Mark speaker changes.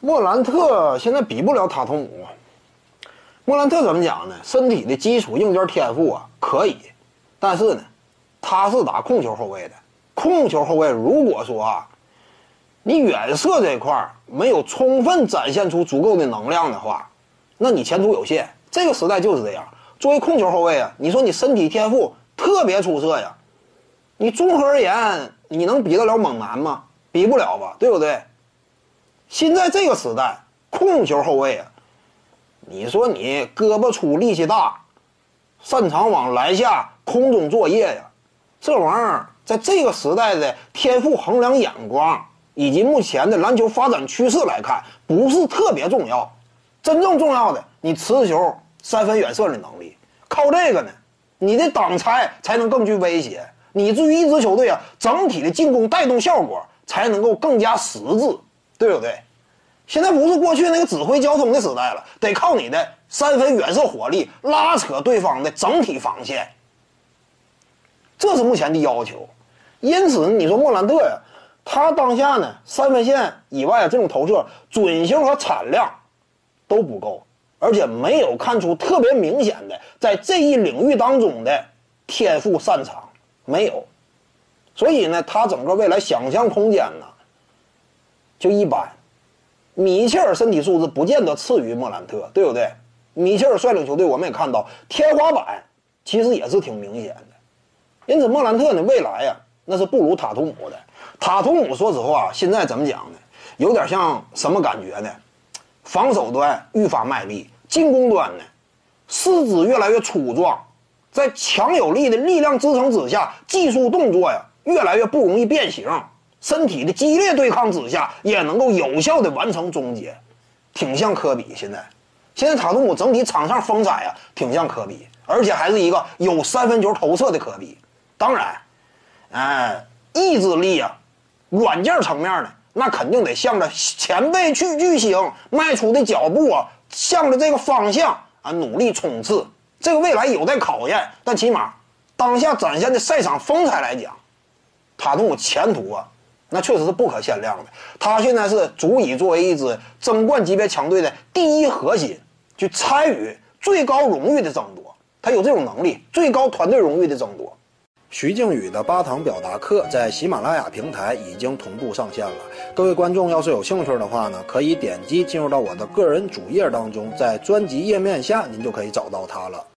Speaker 1: 莫兰特现在比不了塔图姆。莫兰特怎么讲呢？身体的基础硬件天赋啊可以，但是呢，他是打控球后卫的。控球后卫如果说啊，你远射这块没有充分展现出足够的能量的话，那你前途有限。这个时代就是这样。作为控球后卫啊，你说你身体天赋特别出色呀，你综合而言，你能比得了猛男吗？比不了吧，对不对？现在这个时代，控球后卫啊，你说你胳膊粗力气大，擅长往篮下空中作业呀，这玩意儿在这个时代的天赋衡量眼光以及目前的篮球发展趋势来看，不是特别重要。真正重要的，你持球、三分远射的能力，靠这个呢，你的挡拆才能更具威胁。你至于一支球队啊，整体的进攻带动效果才能够更加实质。对不对？现在不是过去那个指挥交通的时代了，得靠你的三分远射火力拉扯对方的整体防线，这是目前的要求。因此，你说莫兰特呀，他当下呢三分线以外这种投射准星和产量都不够，而且没有看出特别明显的在这一领域当中的天赋擅长，没有。所以呢，他整个未来想象空间呢？就一般，米切尔身体素质不见得次于莫兰特，对不对？米切尔率领球队，我们也看到天花板其实也是挺明显的。因此，莫兰特呢，未来呀，那是不如塔图姆的。塔图姆说实话，现在怎么讲呢？有点像什么感觉呢？防守端愈发卖力，进攻端呢，四肢越来越粗壮，在强有力的力量支撑之下，技术动作呀，越来越不容易变形。身体的激烈对抗之下，也能够有效的完成终结，挺像科比。现在，现在塔图姆整体场上风采啊，挺像科比，而且还是一个有三分球投射的科比。当然，哎，意志力啊，软件层面呢，那肯定得向着前辈去巨星迈出的脚步啊，向着这个方向啊努力冲刺。这个未来有待考验，但起码当下展现的赛场风采来讲，塔图姆前途啊。那确实是不可限量的。他现在是足以作为一支争冠级别强队的第一核心，去参与最高荣誉的争夺。他有这种能力，最高团队荣誉的争夺。
Speaker 2: 徐静宇的八堂表达课在喜马拉雅平台已经同步上线了。各位观众要是有兴趣的话呢，可以点击进入到我的个人主页当中，在专辑页面下您就可以找到它了。